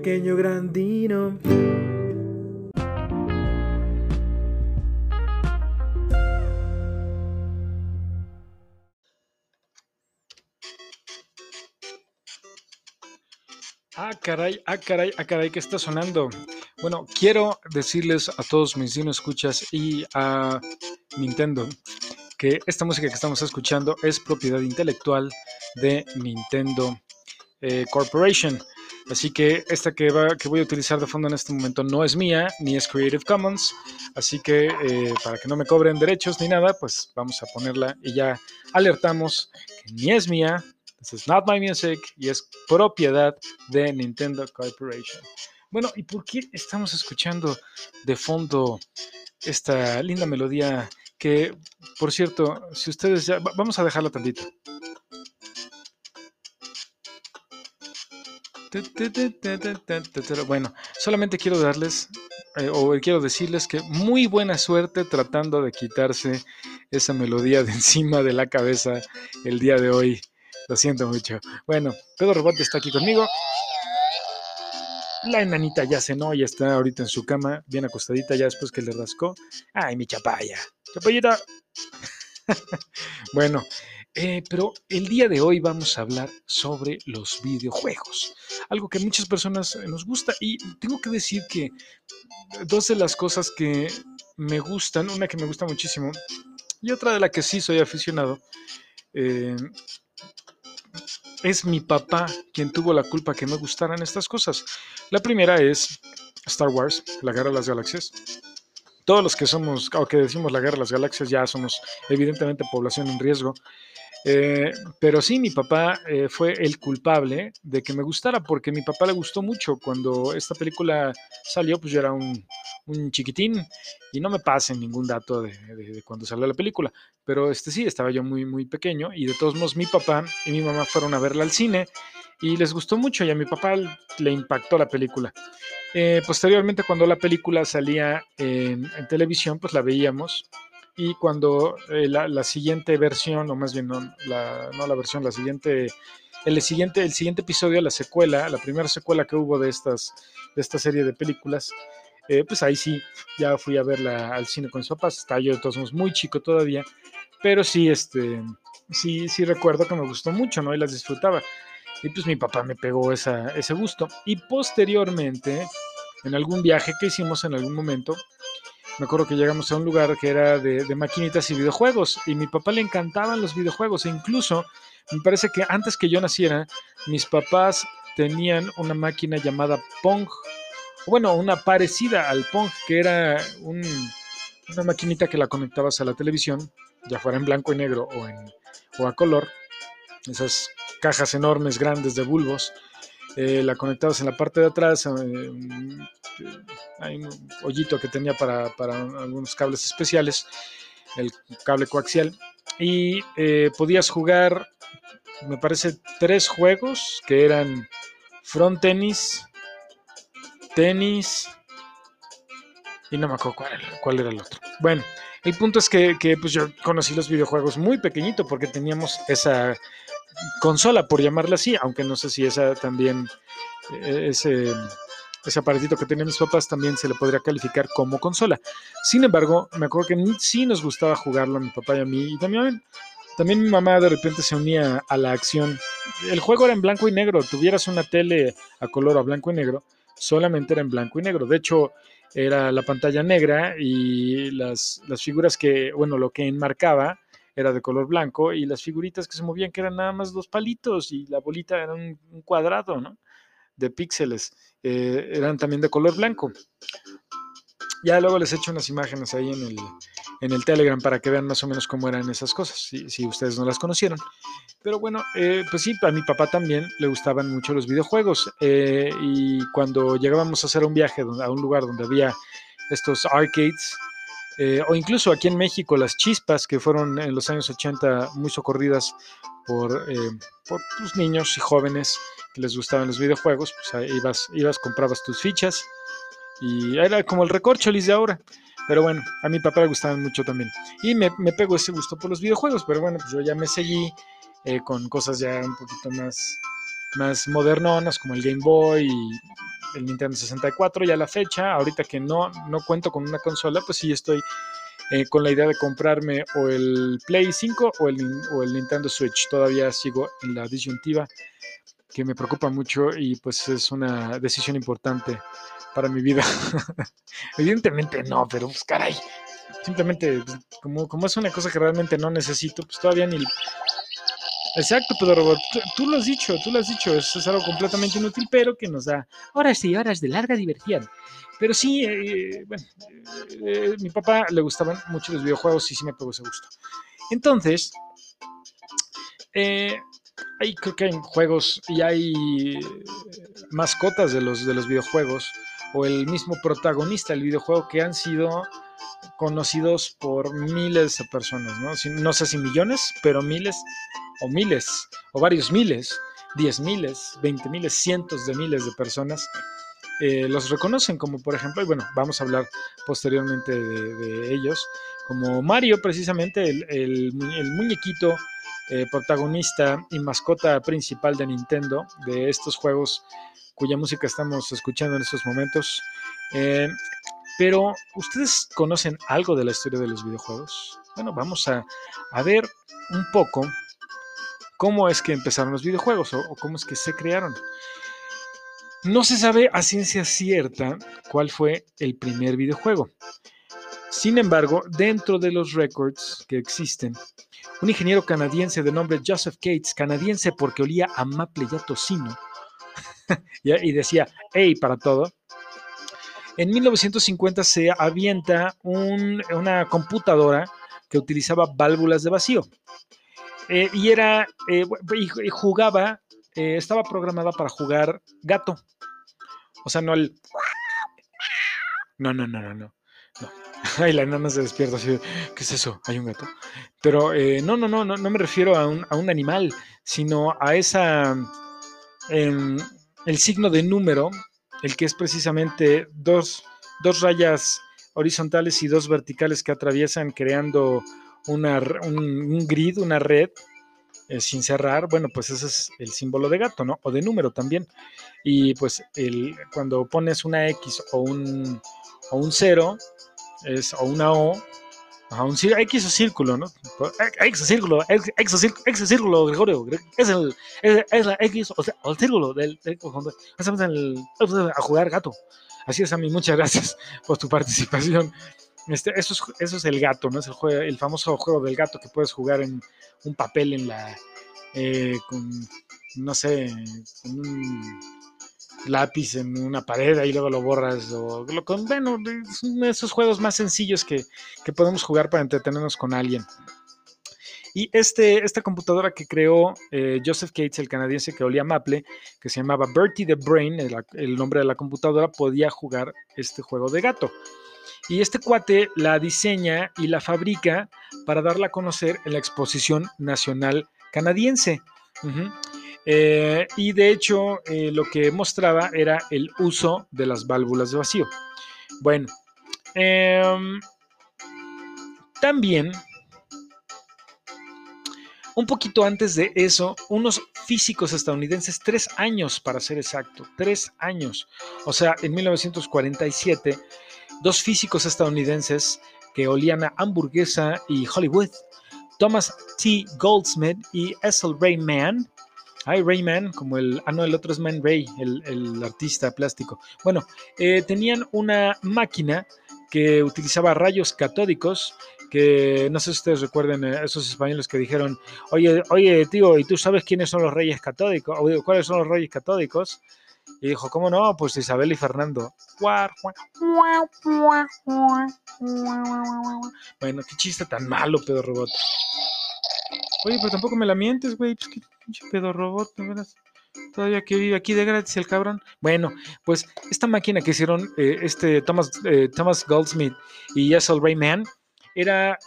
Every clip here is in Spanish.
pequeño grandino. Ah, caray, ah, caray, ah, caray, ¿qué está sonando? Bueno, quiero decirles a todos mis dino escuchas y a Nintendo que esta música que estamos escuchando es propiedad intelectual de Nintendo eh, Corporation. Así que esta que, va, que voy a utilizar de fondo en este momento no es mía, ni es Creative Commons. Así que eh, para que no me cobren derechos ni nada, pues vamos a ponerla y ya alertamos que ni es mía, This is not my music y es propiedad de Nintendo Corporation. Bueno, ¿y por qué estamos escuchando de fondo esta linda melodía que, por cierto, si ustedes ya... Vamos a dejarla tantito. Bueno, solamente quiero darles eh, o quiero decirles que muy buena suerte tratando de quitarse esa melodía de encima de la cabeza el día de hoy. Lo siento mucho. Bueno, Pedro Robot está aquí conmigo. La enanita ya cenó, ya está ahorita en su cama, bien acostadita, ya después que le rascó. Ay, mi chapaya. Chapayita. bueno, eh, pero el día de hoy vamos a hablar sobre los videojuegos. Algo que a muchas personas nos gusta y tengo que decir que dos de las cosas que me gustan, una que me gusta muchísimo y otra de la que sí soy aficionado, eh, es mi papá quien tuvo la culpa que me gustaran estas cosas. La primera es Star Wars, la guerra de las galaxias. Todos los que somos, o que decimos la guerra de las galaxias, ya somos evidentemente población en riesgo. Eh, pero sí, mi papá eh, fue el culpable de que me gustara, porque a mi papá le gustó mucho. Cuando esta película salió, pues yo era un, un chiquitín y no me pasen ningún dato de, de, cuando salió la película. Pero este sí, estaba yo muy, muy pequeño y de todos modos mi papá y mi mamá fueron a verla al cine y les gustó mucho y a mi papá le impactó la película. Eh, posteriormente, cuando la película salía en, en televisión, pues la veíamos y cuando eh, la, siguiente versión, o más bien no la, versión, la siguiente, el siguiente, el siguiente episodio, la secuela, la primera secuela que hubo de, estas, de esta serie de películas, eh, pues ahí sí, ya fui a verla al cine con mis papás, estaba yo de todos modos muy chico todavía, pero sí, este, sí, sí recuerdo que me gustó mucho, ¿no? Y las disfrutaba. Y pues mi papá me pegó ese gusto. Y posteriormente, en algún viaje que hicimos en algún momento, me acuerdo que llegamos a un lugar que era de, maquinitas y videojuegos y mi papá le encantaban los videojuegos e incluso me parece que antes que yo naciera mis papás tenían una máquina llamada Pong, bueno, una parecida al Pong que era un, una maquinita que la conectabas a la televisión, ya fuera en blanco y negro o, en, o a color, esas cajas enormes grandes de bulbos eh, la conectabas en la parte de atrás, eh, hay un hoyito que tenía para, para, algunos cables especiales, el cable coaxial, y eh, podías jugar, me parece, tres juegos que eran front tenis, tenis, y no me acuerdo cuál era, cuál era el otro. Bueno, el punto es que, que pues yo conocí los videojuegos muy pequeñito porque teníamos esa consola, por llamarla así, aunque no sé si esa también, eh, ese, ese aparatito que tenían mis papás también se le podría calificar como consola. Sin embargo, me acuerdo que sí nos gustaba jugarlo a mi papá y a mí, y también, también mi mamá de repente se unía a la acción. El juego era en blanco y negro, tuvieras una tele a color a blanco y negro, solamente era en blanco y negro. De hecho, era la pantalla negra y las, las figuras que, bueno, lo que enmarcaba era de color blanco y las figuritas que se movían que eran nada más dos palitos y la bolita era un, cuadrado, ¿no? De píxeles, eh, eran también de color blanco. Ya luego les echo unas imágenes ahí en el, en el Telegram para que vean más o menos cómo eran esas cosas, si, si ustedes no las conocieron. Pero bueno, eh, pues sí, a mi papá también le gustaban mucho los videojuegos. Eh, y cuando llegábamos a hacer un viaje a un lugar donde había estos arcades, eh, o incluso aquí en México las chispas que fueron en los años 80 muy socorridas por, eh, por pues, niños y jóvenes que les gustaban los videojuegos, pues ahí ibas, ibas, comprabas tus fichas y era como el recorcholis de ahora. Pero bueno, a mi papá le gustaban mucho también. Y me, me pegó ese gusto por los videojuegos, pero bueno, pues yo ya me seguí eh, con cosas ya un poquito más, más modernonas como el Game Boy y el Nintendo 64 ya la fecha. Ahorita que no, no cuento con una consola, pues sí estoy eh, con la idea de comprarme o el Play 5 o el, o el Nintendo Switch. Todavía sigo en la disyuntiva que me preocupa mucho y pues es una decisión importante para mi vida. Evidentemente no, pero pues caray. Simplemente, pues, como, como es una cosa que realmente no necesito, pues todavía ni... Exacto, Pedro Robot, tú, lo has dicho, tú lo has dicho, eso es algo completamente inútil, pero que nos da horas y horas de larga diversión. Pero sí, eh, bueno, eh, mi papá le gustaban mucho los videojuegos y sí me pegó ese gusto. Entonces, eh, hay, creo que hay juegos y hay mascotas de los, de los videojuegos o el mismo protagonista del videojuego que han sido conocidos por miles de personas, no sé si millones, pero miles o miles o varios miles, diez miles, veinte miles, cientos de miles de personas eh, los reconocen como por ejemplo, y bueno, vamos a hablar posteriormente de, ellos, como Mario precisamente, el, muñequito eh, protagonista y mascota principal de Nintendo, de estos juegos cuya música estamos escuchando en estos momentos. Eh, pero, ¿ustedes conocen algo de la historia de los videojuegos? Bueno, vamos a, ver un poco cómo es que empezaron los videojuegos o cómo es que se crearon. No se sabe a ciencia cierta cuál fue el primer videojuego. Sin embargo, dentro de los records que existen, un ingeniero canadiense de nombre Joseph Cates, canadiense porque olía a maple y a tocino, y decía, hey, para todo. En 1950 se avienta una computadora que utilizaba válvulas de vacío. Eh, y era, eh, y jugaba eh, estaba programada para jugar gato. O sea, no el... No, no, no, no, no. Ay, la nana se despierta así, ¿qué es eso? Hay un gato. Pero eh, no, no, no, no, no me refiero a un, a un animal, sino a esa... Em, el signo de número, el que es precisamente dos, dos rayas horizontales y dos verticales que atraviesan creando una, un, grid, una red eh, sin cerrar, bueno, pues ese es el símbolo de gato, ¿no? O de número también. Y pues el, cuando pones una X o un, o un 0, es, o una O, a un X o círculo, ¿no? X círculo, X, círculo, Gregorio, es, el, es, la X o, el círculo del, a jugar gato. Así es, a mí, muchas gracias por tu participación. Este, eso, es, es el gato, ¿no? Es el, juego, el famoso juego del gato que puedes jugar en un papel en la. Eh, con, no sé, con un lápiz en una pared y luego lo borras. O, lo, con, bueno, son esos juegos más sencillos que, que podemos jugar para entretenernos con alguien. Y este, esta computadora que creó eh, Joseph Cates, el canadiense que olía Maple, que se llamaba Bertie the Brain, el, nombre de la computadora, podía jugar este juego de gato. Y este cuate la diseña y la fabrica para darla a conocer en la Exposición Nacional Canadiense. Eh, y de hecho, eh, lo que mostraba era el uso de las válvulas de vacío. Bueno, em, también, un poquito antes de eso, unos físicos estadounidenses, tres años para ser exacto, tres años. O sea, en 1947 dos físicos estadounidenses que olían a hamburguesa y Hollywood, Thomas T. Goldsmith y Essel Rayman. Hay Rayman, como el. Ah, no, el otro es Man Ray, el, artista plástico. Bueno, eh, tenían una máquina que utilizaba rayos catódicos que no sé si ustedes recuerden a esos españoles que dijeron, oye, oye, tío, ¿y tú sabes quiénes son los reyes catódicos? O cuáles son los reyes catódicos? Y dijo, ¿cómo no? Pues Isabel y Fernando. Bueno, qué chiste tan malo, pedo robot. Oye, pero tampoco me la mientes, güey. Pues qué pinche pedo robot. Todavía que vive aquí de gratis el cabrón. Bueno, pues esta máquina que hicieron eh, este Thomas, eh, Thomas Goldsmith y S.L. Rayman era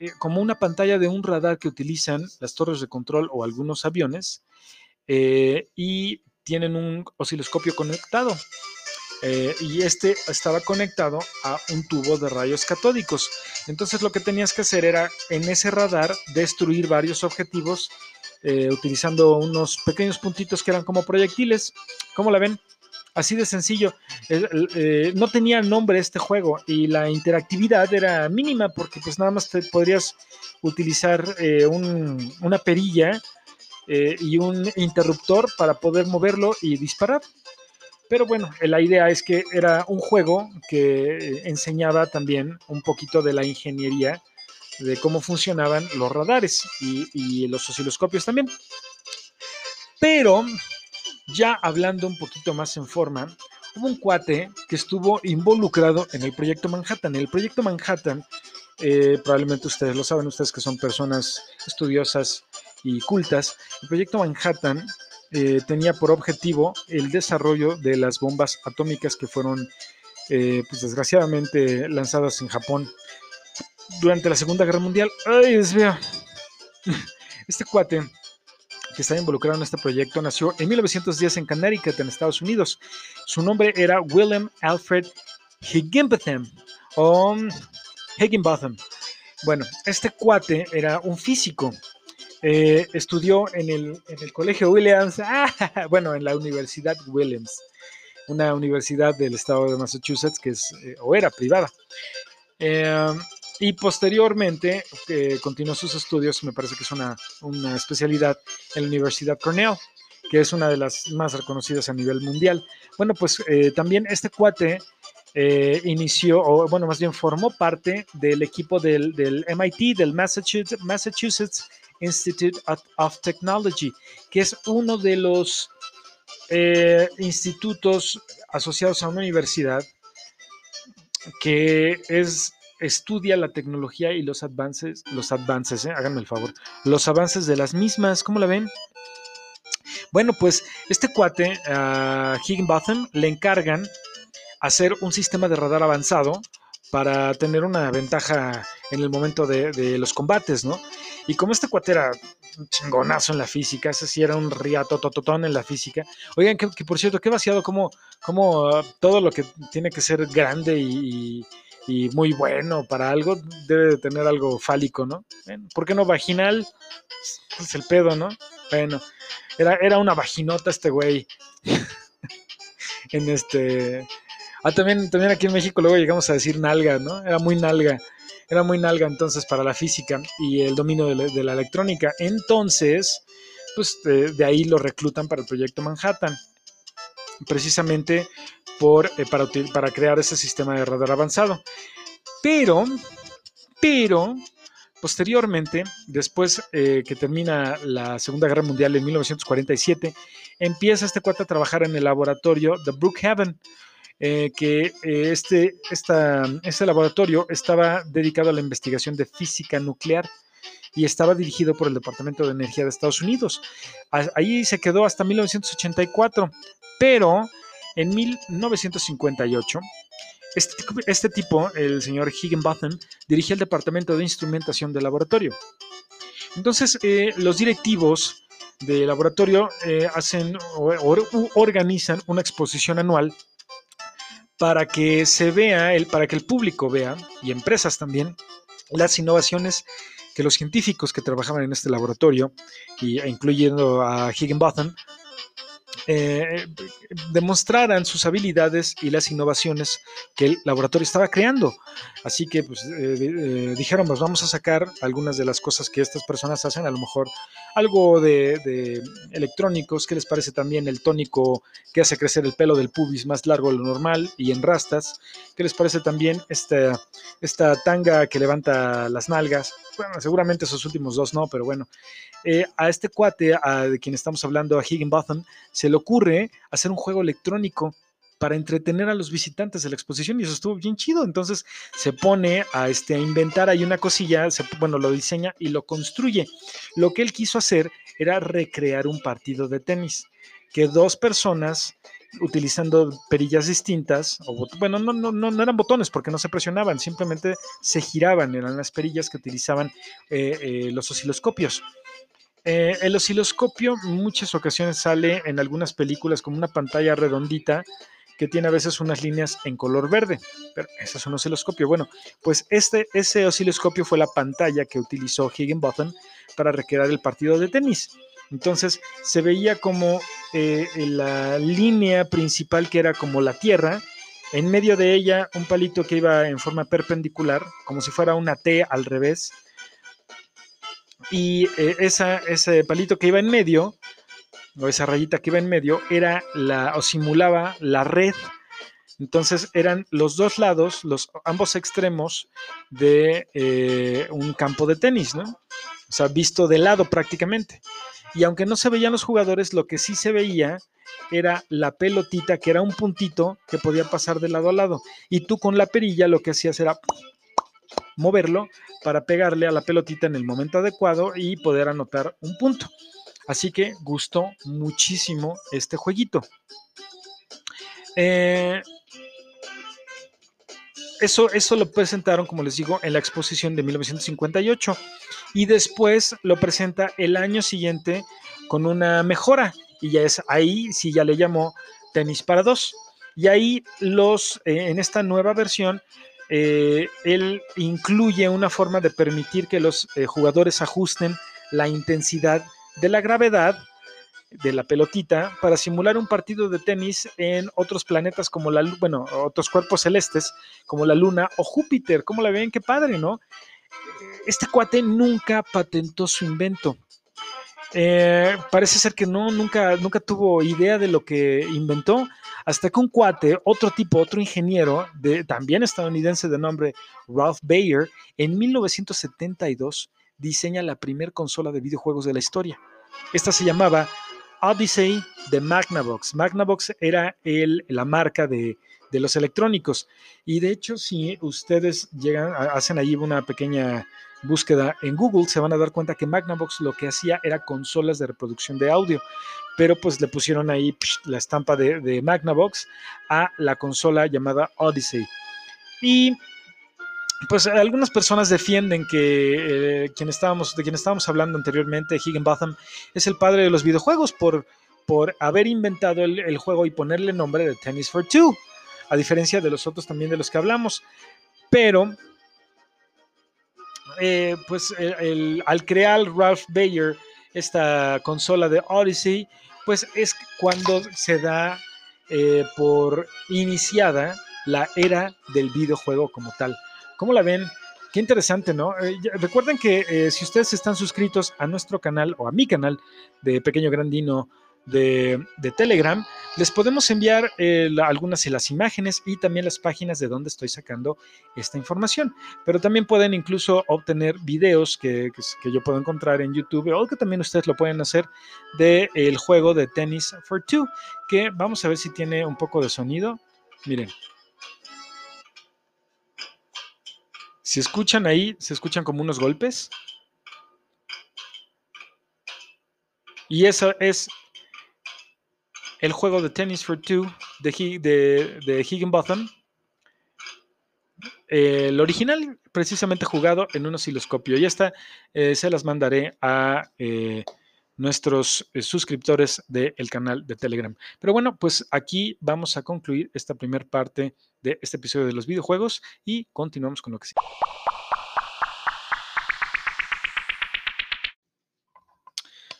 eh, como una pantalla de un radar que utilizan las torres de control o algunos aviones. y tienen un osciloscopio conectado. Eh, y este estaba conectado a un tubo de rayos catódicos. Entonces lo que tenías que hacer era en ese radar destruir varios objetivos eh, utilizando unos pequeños puntitos que eran como proyectiles. ¿Cómo la ven? Así de sencillo. Eh, no tenía nombre este juego y la interactividad era mínima porque pues nada más te podrías utilizar una perilla eh, y un interruptor para poder moverlo y disparar. Pero bueno, la idea es que era un juego que enseñaba también un poquito de la ingeniería de cómo funcionaban los radares y, los osciloscopios también. Pero ya hablando un poquito más en forma, hubo un cuate que estuvo involucrado en el proyecto Manhattan. El proyecto Manhattan, eh, probablemente ustedes lo saben, ustedes que son personas estudiosas y cultas, el proyecto Manhattan eh, tenía por objetivo el desarrollo de las bombas atómicas que fueron, eh, pues desgraciadamente, lanzadas en Japón durante la Segunda Guerra Mundial. Ay, mío. Este cuate que está involucrado en este proyecto, nació en 1910 en Connecticut, en Estados Unidos. Su nombre era William Alfred Higginbotham o Higginbotham. Bueno, este cuate era un físico. Eh, estudió en el, en el, colegio Williams, ah, bueno, en la Universidad Williams, una universidad del estado de Massachusetts que es, eh, o era privada. Eh, y posteriormente eh, continuó sus estudios, me parece que es una, una, especialidad en la Universidad Cornell, que es una de las más reconocidas a nivel mundial. Bueno, pues también este cuate inició, o bueno, más bien formó parte del equipo del, del MIT, del Massachusetts, Massachusetts Institute of, Technology, que es uno de los institutos asociados a una universidad que es estudia la tecnología y los avances, los avances, ¿eh? háganme el favor, los avances de las mismas, ¿cómo la ven? Bueno, pues este cuate, a Higginbotham, le encargan hacer un sistema de radar avanzado para tener una ventaja en el momento de, los combates, ¿no? Y como este cuate era un chingonazo en la física, ese sí era un riato tototón en la física. Oigan, que, por cierto, qué vaciado como, como uh, todo lo que tiene que ser grande y y muy bueno para algo, debe de tener algo fálico, ¿no? ¿Por qué no vaginal? Es el pedo, ¿no? Bueno, era, era una vaginota este güey. en este. Ah, también, también aquí en México luego llegamos a decir nalga, ¿no? Era muy nalga. Era muy nalga entonces para la física y el dominio de la, electrónica. Entonces, pues de, ahí lo reclutan para el proyecto Manhattan. Precisamente por, eh, para, crear ese sistema de radar avanzado. Pero, pero, posteriormente, después eh, que termina la Segunda Guerra Mundial en 1947, empieza este cuate a trabajar en el laboratorio de Brookhaven. Eh, que este, este laboratorio estaba dedicado a la investigación de física nuclear y estaba dirigido por el Departamento de Energía de Estados Unidos. Ahí se quedó hasta 1984, pero en 1958, este, este, tipo, el señor Higginbotham, dirigía el departamento de instrumentación del laboratorio. Entonces, eh, los directivos del laboratorio eh, hacen organizan una exposición anual para que se vea, el, para que el público vea, y empresas también, las innovaciones que los científicos que trabajaban en este laboratorio, y, incluyendo a Higginbotham, eh, demostraran sus habilidades y las innovaciones que el laboratorio estaba creando. Así que pues, eh, eh, dijeron, pues vamos a sacar algunas de las cosas que estas personas hacen, a lo mejor algo de, electrónicos, ¿qué les parece también el tónico que hace crecer el pelo del pubis más largo de lo normal y en rastas? ¿Qué les parece también esta, esta tanga que levanta las nalgas? Bueno, seguramente esos últimos dos no, pero bueno. Eh, a este cuate, de quien estamos hablando, a Higginbotham, se le ocurre hacer un juego electrónico para entretener a los visitantes de la exposición y eso estuvo bien chido. Entonces se pone a, este, a inventar ahí una cosilla, bueno, lo diseña y lo construye. Lo que él quiso hacer era recrear un partido de tenis, que dos personas utilizando perillas distintas, o, bueno, no, no, no, eran botones porque no se presionaban, simplemente se giraban, eran las perillas que utilizaban eh, eh, los osciloscopios. Eh, el osciloscopio en muchas ocasiones sale en algunas películas como una pantalla redondita que tiene a veces unas líneas en color verde, pero ese es un osciloscopio. Bueno, pues este, ese osciloscopio fue la pantalla que utilizó Higginbotham para recrear el partido de tenis. Entonces se veía como eh, la línea principal que era como la Tierra, en medio de ella un palito que iba en forma perpendicular, como si fuera una T al revés, y eh, ese palito que iba en medio, o esa rayita que iba en medio, era la, o simulaba la red. Entonces eran los dos lados, los ambos extremos de eh, un campo de tenis, ¿no? O sea, visto de lado prácticamente. Y aunque no se veían los jugadores, lo que sí se veía era la pelotita, que era un puntito que podía pasar de lado a lado. Y tú con la perilla lo que hacías era moverlo para pegarle a la pelotita en el momento adecuado y poder anotar un punto. Así que gustó muchísimo este jueguito. Eh, eso, eso lo presentaron, como les digo, en la exposición de 1958 y después lo presenta el año siguiente con una mejora y ya es ahí, sí ya le llamó tenis para dos. Y ahí los, eh, en esta nueva versión, eh, él incluye una forma de permitir que los eh, jugadores ajusten la intensidad de la gravedad de la pelotita para simular un partido de tenis en otros planetas como la bueno, otros cuerpos celestes como la Luna o Júpiter. ¿Cómo la ven? Qué padre, ¿no? Este cuate nunca patentó su invento. Eh, parece ser que no, nunca, nunca tuvo idea de lo que inventó, hasta que un cuate, otro tipo, otro ingeniero, de, también estadounidense de nombre Ralph Bayer, en 1972 diseña la primera consola de videojuegos de la historia. Esta se llamaba Odyssey de Magnavox. Magnavox era la marca de, de los electrónicos. Y de hecho, si ustedes llegan, hacen allí una pequeña búsqueda en Google, se van a dar cuenta que Magnavox lo que hacía era consolas de reproducción de audio, pero pues le pusieron ahí la estampa de, Magnavox a la consola llamada Odyssey. Y pues algunas personas defienden que eh, quien estábamos, de quien estábamos hablando anteriormente, Higginbotham, es el padre de los videojuegos por, por haber inventado el, el juego y ponerle nombre de Tennis for Two, a diferencia de los otros también de los que hablamos. Pero eh, pues al crear Ralph Bayer esta consola de Odyssey, pues es cuando se da eh, por iniciada la era del videojuego como tal. ¿Cómo la ven? Qué interesante, ¿no? Eh, recuerden que si ustedes están suscritos a nuestro canal o a mi canal de Pequeño Grandino de, Telegram, les podemos enviar eh, algunas de las imágenes y también las páginas de donde estoy sacando esta información. Pero también pueden incluso obtener videos que, yo puedo encontrar en YouTube o que también ustedes lo pueden hacer del el juego de Tennis for Two, que vamos a ver si tiene un poco de sonido. Miren. Si escuchan ahí, se escuchan como unos golpes. Y eso es el juego de Tennis for Two de, Higginbotham. el original, precisamente jugado en un osciloscopio. Y esta eh, se las mandaré a eh, nuestros eh, suscriptores del canal de Telegram. Pero bueno, pues aquí vamos a concluir esta primera parte de este episodio de los videojuegos y continuamos con lo que sigue.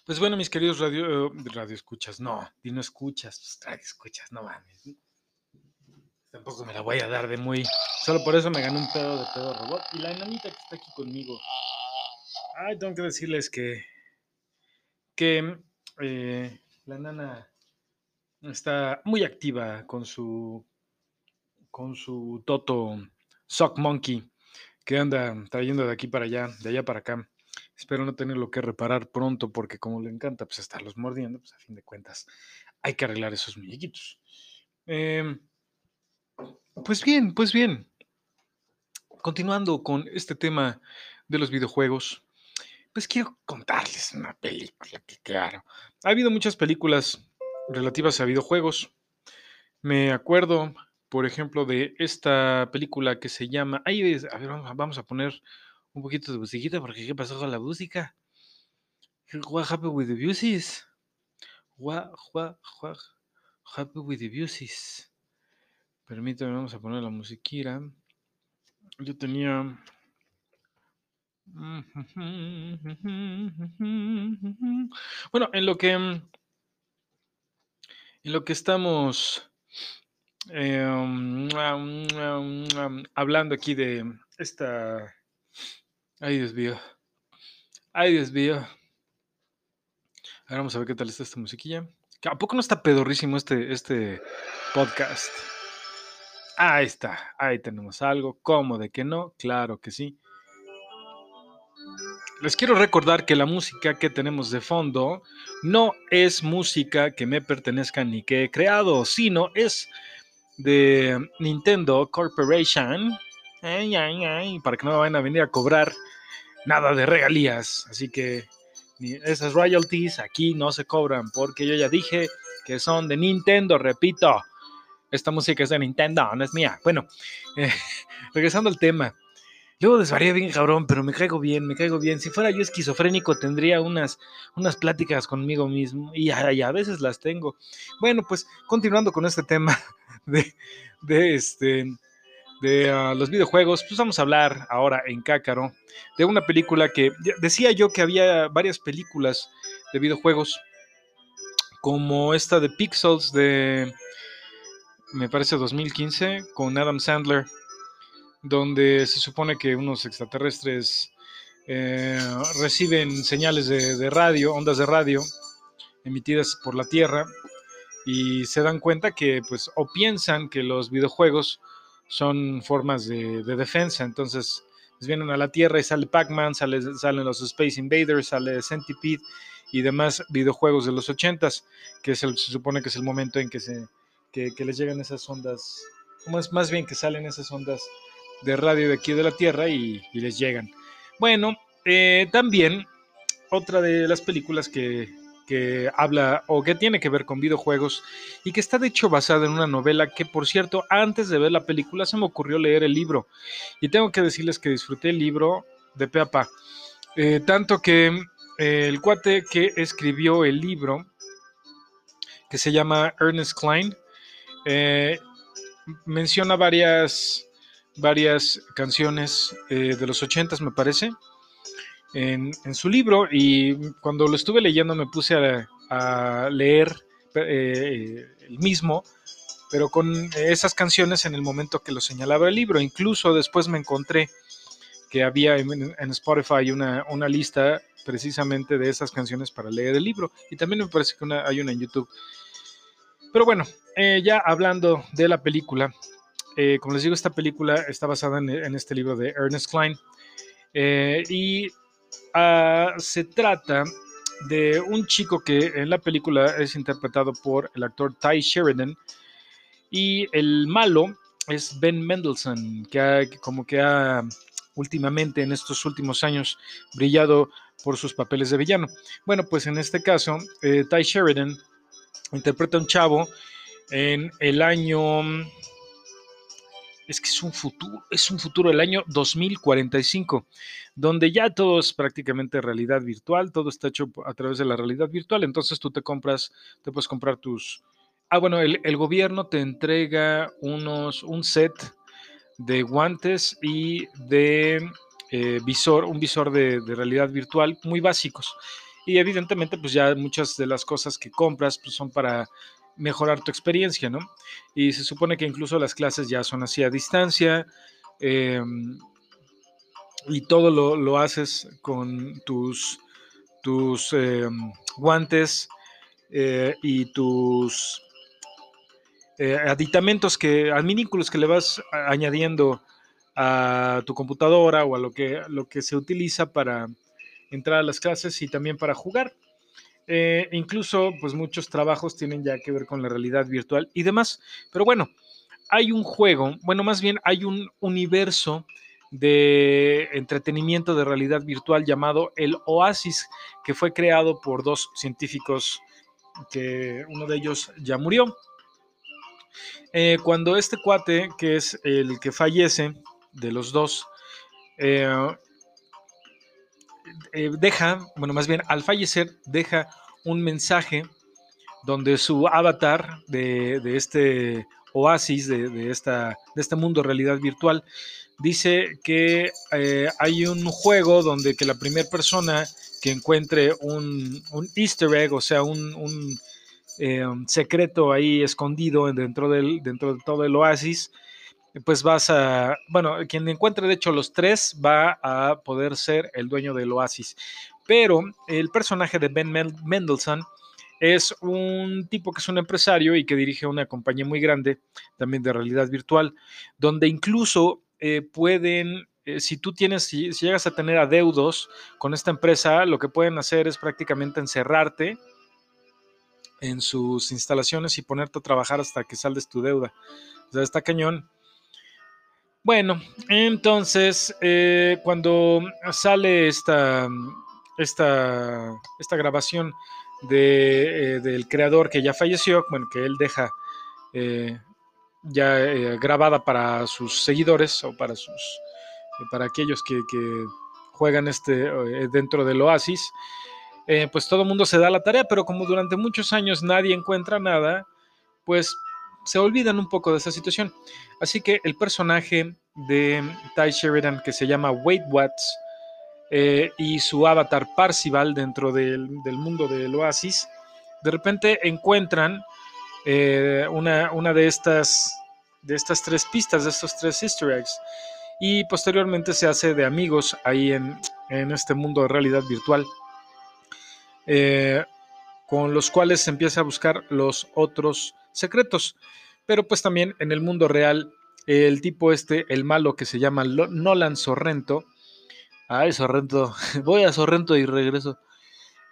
Pues bueno, mis queridos radio, radio escuchas, no, no escuchas, pues radio escuchas, no mames. Tampoco me la voy a dar de muy. Solo por eso me gané un pedo de pedo robot. Y la enanita que está aquí conmigo. Ay, tengo que decirles que. Que eh, la enana está muy activa con su. Con su Toto Sock Monkey. Que anda trayendo de aquí para allá, de allá para acá. Espero no tenerlo que reparar pronto porque como le encanta pues estarlos mordiendo, pues a fin de cuentas hay que arreglar esos muñequitos. Em, pues bien, pues bien. Continuando con este tema de los videojuegos, pues quiero contarles una película que claro, ha habido muchas películas relativas a videojuegos. Me acuerdo, por ejemplo, de esta película que se llama, ahí, a ver, vamos a poner un poquito de musiquita, porque ¿qué pasó con la música? What happened with the buses? What, what, what happened with the buses? Permítame, vamos a poner la musiquita. Yo tenía Bueno, en lo que en lo que estamos em, hablando aquí de esta. Ay, Dios mío. Ay, Dios mío. Ahora vamos a ver qué tal está esta musiquilla. ¿A poco no está pedorrísimo este, este podcast? Ahí está, ahí tenemos algo. ¿Cómo de que no? Claro que sí. Les quiero recordar que la música que tenemos de fondo no es música que me pertenezca ni que he creado, sino es de Nintendo Corporation. Para que no me vayan a venir a cobrar nada de regalías. Así que esas royalties aquí no se cobran porque yo ya dije que son de Nintendo, repito. Esta música es de Nintendo, no es mía. Bueno, eh, regresando al tema. Luego desvaría bien cabrón, pero me caigo bien, me caigo bien. Si fuera yo esquizofrénico tendría unas, unas pláticas conmigo mismo y a, veces las tengo. Bueno, pues continuando con este tema de, de este de ah, los videojuegos, pues vamos a hablar ahora en Cácaro de una película que decía yo que había varias películas de videojuegos, como esta de Pixels de, me parece, 2015, con Adam Sandler, donde se supone que unos extraterrestres eh, reciben señales de, de radio, ondas de radio, emitidas por la Tierra, y se dan cuenta que, pues, o piensan que los videojuegos son formas de, defensa. Entonces, pues, vienen a la Tierra y sale Pac-Man, sale, salen los Space Invaders, sale Centipede y demás videojuegos de los 80s, que se supone que es el momento en que, se, que, les llegan esas ondas, más, más bien que salen esas ondas de radio de aquí de la Tierra y, les llegan. Bueno, eh, también otra de las películas que, que habla o que tiene que ver con videojuegos y que está de hecho basada en una novela que por cierto antes de ver la película se me ocurrió leer el libro y tengo que decirles que disfruté el libro de pe pa. Eh, tanto que eh, el cuate que escribió el libro que se llama Ernest Klein eh, menciona varias varias canciones de los ochentas me parece en, su libro y cuando lo estuve leyendo me puse a, leer eh, el mismo, pero con esas canciones en el momento que lo señalaba el libro. Incluso después me encontré que había en, Spotify una, una, lista precisamente de esas canciones para leer el libro y también me parece que hay una en YouTube. Pero bueno, eh, ya hablando de la película, eh, como les digo, esta película está basada en, este libro de Ernest Klein. y Ah, se trata de un chico que en la película es interpretado por el actor Ty Sheridan y el malo es Ben Mendelssohn, que como que ha últimamente en estos últimos años brillado por sus papeles de villano. Bueno, pues en este caso, eh, Ty Sheridan interpreta a un chavo en el año es que es un futuro, es un futuro del año 2045, donde ya todo es prácticamente realidad virtual, todo está hecho a través de la realidad virtual, entonces tú te compras, te puedes comprar tus... Ah, bueno, el, gobierno te entrega unos, un set de guantes y de eh, visor, un visor de, de, realidad virtual muy básicos. Y evidentemente, pues ya muchas de las cosas que compras pues son para mejorar tu experiencia, ¿no? Y se supone que incluso las clases ya son así a distancia em, y todo lo, haces con tus, tus em, guantes eh, y tus eh, aditamentos que, adminículos que le vas añadiendo a tu computadora o a lo que, lo que se utiliza para entrar a las clases y también para jugar. Eh, incluso, pues muchos trabajos tienen ya que ver con la realidad virtual y demás. Pero bueno, hay un juego, bueno, más bien hay un universo de entretenimiento de realidad virtual llamado el Oasis, que fue creado por dos científicos que uno de ellos ya murió. Eh, cuando este cuate, que es el que fallece de los dos, eh, eh, deja, bueno, más bien al fallecer, deja un mensaje donde su avatar de, este oasis de, esta, de este mundo de realidad virtual, dice que eh, hay un juego donde que la primera persona que encuentre un, easter egg, o sea, un, eh, secreto ahí escondido dentro, del, dentro de todo el oasis, pues vas a, bueno, quien encuentre de hecho los tres va a poder ser el dueño del oasis. Pero el personaje de Ben Mendelssohn es un tipo que es un empresario y que dirige una compañía muy grande, también de realidad virtual, donde incluso eh, pueden, eh, si tú tienes, si, llegas a tener adeudos con esta empresa, lo que pueden hacer es prácticamente encerrarte en sus instalaciones y ponerte a trabajar hasta que saldes tu deuda. O sea, está cañón. Bueno, entonces, eh, cuando sale esta, esta, esta grabación de, eh, del creador que ya falleció, bueno, que él deja eh, ya grabada para sus seguidores o para, sus, para aquellos que, juegan este, dentro del Oasis, pues todo el mundo se da la tarea, pero como durante muchos años nadie encuentra nada, pues se olvidan un poco de esa situación. Así que el personaje de Ty Sheridan, que se llama Wade Watts, eh, y su avatar Parcival dentro del, mundo del Oasis, de repente encuentran eh, una, una de, estas, de estas tres pistas, de estos tres easter eggs, y posteriormente se hace de amigos ahí en, este mundo de realidad virtual. Eh, con los cuales se empieza a buscar los otros secretos. Pero pues también en el mundo real, el tipo este, el malo que se llama Nolan Sorrento, ay Sorrento, voy a Sorrento y regreso,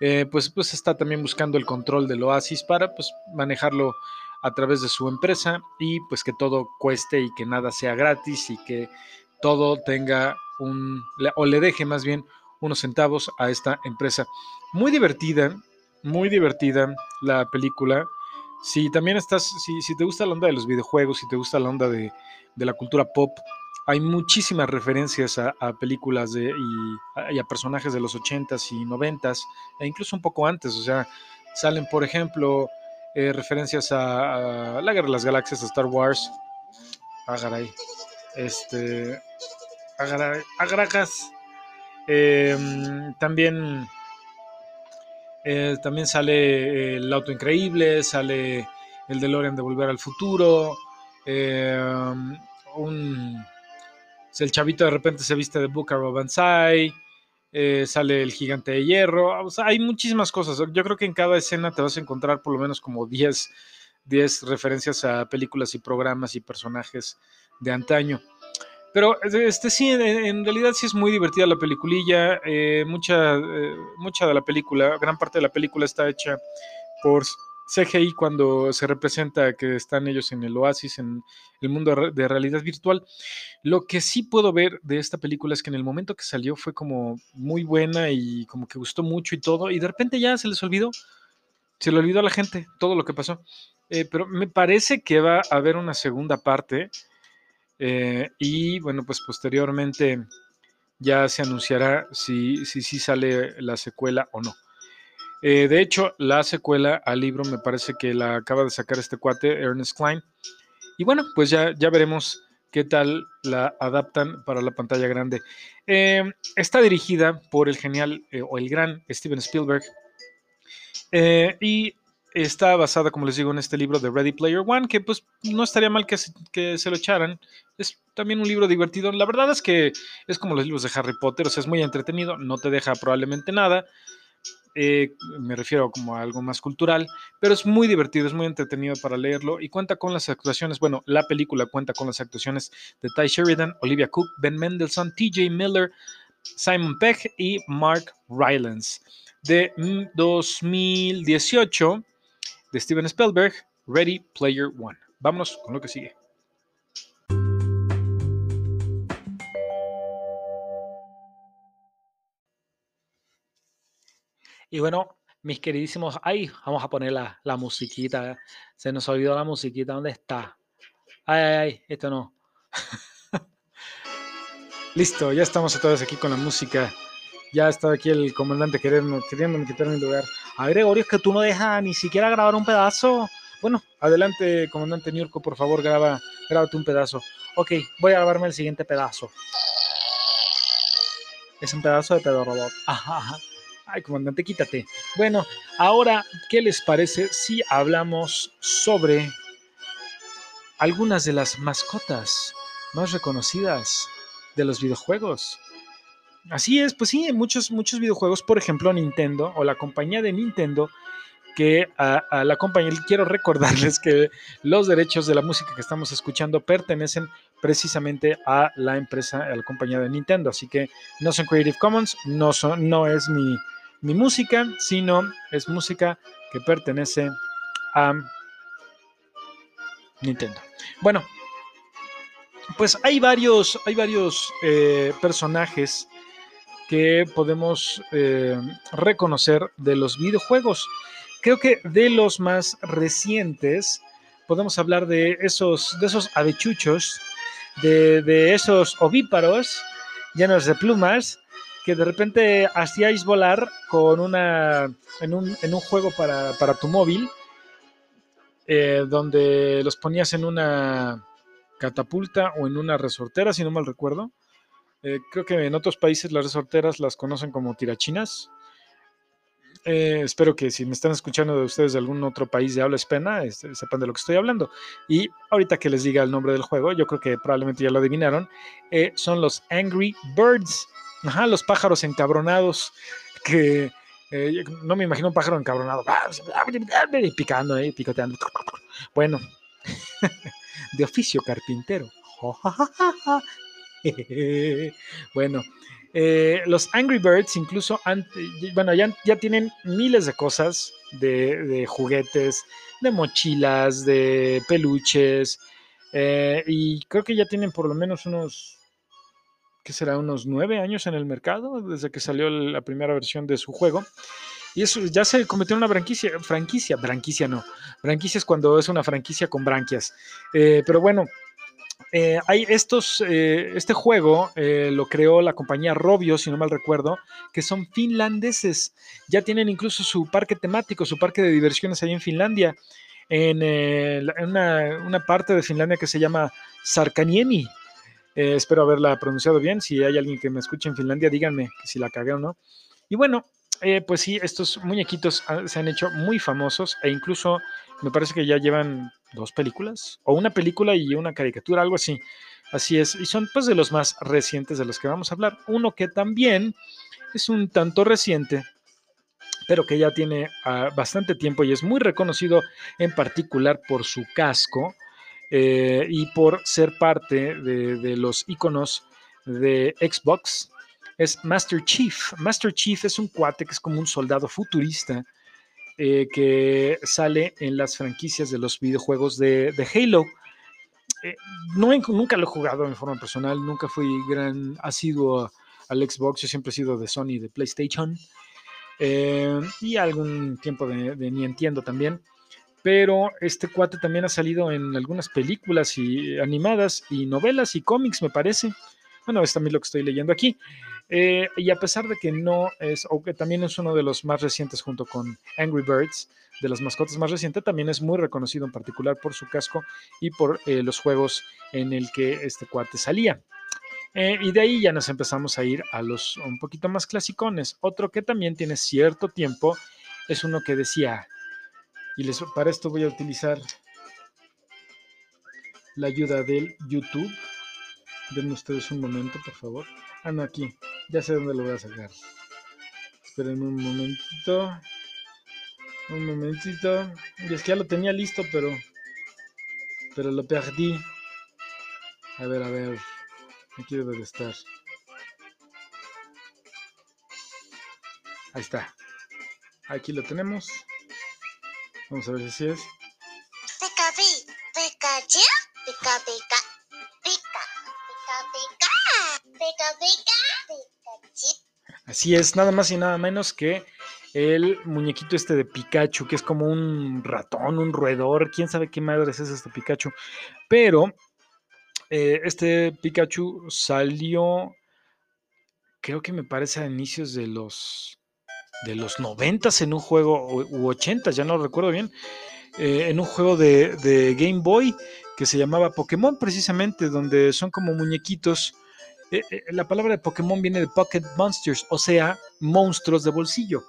eh, pues, pues está también buscando el control del oasis para pues manejarlo a través de su empresa y pues que todo cueste y que nada sea gratis y que todo tenga un, o le deje más bien unos centavos a esta empresa. Muy divertida, muy divertida la película. Si también estás, si, si te gusta la onda de los videojuegos, si te gusta la onda de, la cultura pop, hay muchísimas referencias a, películas de, y, a, personajes de los 80s y 90s, e incluso un poco antes. O sea, salen, por ejemplo, eh, referencias a, La Guerra de las Galaxias, a Star Wars. Agaray. Este. Agaray, Agragas. Em, también eh, también sale eh, El Auto Increíble, sale el DeLorean de Volver al Futuro. Eh, el chavito de repente se viste de Booker Banzai. sale el gigante de hierro. hay muchísimas cosas. Yo creo que en cada escena te vas a encontrar por lo menos como 10, 10 referencias a películas y programas y personajes de antaño. Pero este sí, en, realidad sí es muy divertida la peliculilla. Eh, mucha, eh, mucha de la película, gran parte de la película está hecha por CGI cuando se representa que están ellos en el oasis, en el mundo de realidad virtual. Lo que sí puedo ver de esta película es que en el momento que salió fue como muy buena y como que gustó mucho y todo, y de repente ya se les olvidó, se le olvidó a la gente todo lo que pasó. Eh, pero me parece que va a haber una segunda parte eh, y bueno, pues posteriormente ya se anunciará si, si, sale la secuela o no. Eh, de hecho, la secuela al libro me parece que la acaba de sacar este cuate, Ernest Klein. Y bueno, pues ya, ya veremos qué tal la adaptan para la pantalla grande. Eh, está dirigida por el genial o el gran Steven Spielberg. y está basada, como les digo, en este libro de Ready Player One, que pues no estaría mal que se, lo echaran. Es también un libro divertido. La verdad es que es como los libros de Harry Potter, o sea, es muy entretenido, no te deja probablemente nada. Eh, me refiero como a algo más cultural, pero es muy divertido, es muy entretenido para leerlo y cuenta con las actuaciones, bueno, la película cuenta con las actuaciones de Ty Sheridan, Olivia Cook, Ben Mendelssohn, TJ Miller, Simon Peck y Mark Rylance. De 2018 de Steven Spielberg, Ready Player One. Vámonos con lo que sigue. Y bueno, mis queridísimos, ahí vamos a poner la, la, musiquita. Se nos olvidó la musiquita. ¿Dónde está? Ay, ay, ay, esto no. Listo, ya estamos vez aquí con la música. Ya está aquí el comandante queriendo, queriéndome quitar mi lugar. A Gregorio, es que tú no dejas ni siquiera grabar un pedazo. Bueno, adelante, comandante Niurko, por favor, graba, grábate un pedazo. Ok, voy a grabarme el siguiente pedazo. Es un pedazo de pedo robot. Ajá, Ay, comandante, quítate. Bueno, ahora, ¿qué les parece si hablamos sobre algunas de las mascotas más reconocidas de los videojuegos? Así es, pues sí, muchos, muchos videojuegos, por ejemplo, Nintendo o la compañía de Nintendo que a, la compañía, quiero recordarles que los derechos de la música que estamos escuchando pertenecen precisamente a la empresa, a la compañía de Nintendo. Así que no son Creative Commons, no, son, no es mi, mi música, sino es música que pertenece a Nintendo. Bueno, pues hay varios, hay varios eh, personajes que podemos eh, reconocer de los videojuegos creo que de los más recientes podemos hablar de esos, de esos avechuchos, de, esos ovíparos llenos de plumas que de repente hacíais volar con una, en, un, juego para, tu móvil, eh, donde los ponías en una catapulta o en una resortera, si no mal recuerdo. Eh, creo que en otros países las resorteras las conocen como tirachinas. Eh, espero que si me están escuchando de ustedes de algún otro país de habla hispana, este, sepan de lo que estoy hablando. Y ahorita que les diga el nombre del juego, yo creo que probablemente ya lo adivinaron, eh, son los Angry Birds. Ajá, los pájaros encabronados que... No me imagino un pájaro encabronado picando, eh, picoteando. Bueno, de oficio carpintero. bueno, eh, los Angry Birds incluso, bueno, ya, ya, tienen miles de cosas, de, juguetes, de mochilas, de peluches, eh, y creo que ya tienen por lo menos unos, ¿qué será? Unos nueve años en el mercado, desde que salió la primera versión de su juego. Y eso ya se convirtió en una franquicia, franquicia, franquicia no, franquicia es cuando es una franquicia con branquias. Eh, pero bueno, eh, hay estos, eh, este juego eh, lo creó la compañía Robio, si no mal recuerdo, que son finlandeses. Ya tienen incluso su parque temático, su parque de diversiones ahí en Finlandia, en, una, parte de Finlandia que se llama Sarkaniemi. espero haberla pronunciado bien. Si hay alguien que me escuche en Finlandia, díganme si la cagué o no. Y bueno, pues sí, estos muñequitos ah, se han hecho muy famosos e incluso me parece que ya llevan dos películas, o una película y una caricatura, algo así. Así es, y son pues de los más recientes de los que vamos a hablar. Uno que también es un tanto reciente, pero que ya tiene ah, bastante tiempo y es muy reconocido en particular por su casco eh, y por ser parte de, de los iconos de Xbox. Es Master Chief. Master Chief es un cuate que es como un soldado futurista eh, que sale en las franquicias de los videojuegos de, Halo. Eh, no, nunca lo he jugado en forma personal, nunca fui gran asiduo al Xbox, yo siempre he sido de Sony, de PlayStation, eh, y algún tiempo de, de, ni entiendo también. Pero este cuate también ha salido en algunas películas y animadas y novelas y cómics, me parece. Bueno, es también lo que estoy leyendo aquí. Eh, y a pesar de que no es, o que también es uno de los más recientes junto con Angry Birds, de las mascotas más recientes, también es muy reconocido en particular por su casco y por eh, los juegos en el que este cuate salía. Eh, y de ahí ya nos empezamos a ir a los un poquito más clasicones. Otro que también tiene cierto tiempo es uno que decía, y para esto voy a utilizar la ayuda del YouTube. Denme ustedes un momento, por favor. Ah, no, aquí. Ya sé dónde lo voy a sacar. Esperen un momentito. Un momentito. Y es que ya lo tenía listo, pero. Pero lo perdí. A ver, a ver. Aquí debe de estar. Ahí está. Aquí lo tenemos. Vamos a ver si es. Pica, pica, pica, pica, Así es, nada más y nada menos que el muñequito este de Pikachu, que es como un ratón, un roedor, quién sabe qué madres es este Pikachu. Pero eh, este Pikachu salió, creo que me parece a inicios de los de los noventas en un juego, u ochentas, ya no recuerdo bien, eh, en un juego de, de, Game Boy que se llamaba Pokémon precisamente, donde son como muñequitos. Eh, eh, la palabra de Pokémon viene de Pocket Monsters, o sea, monstruos de bolsillo.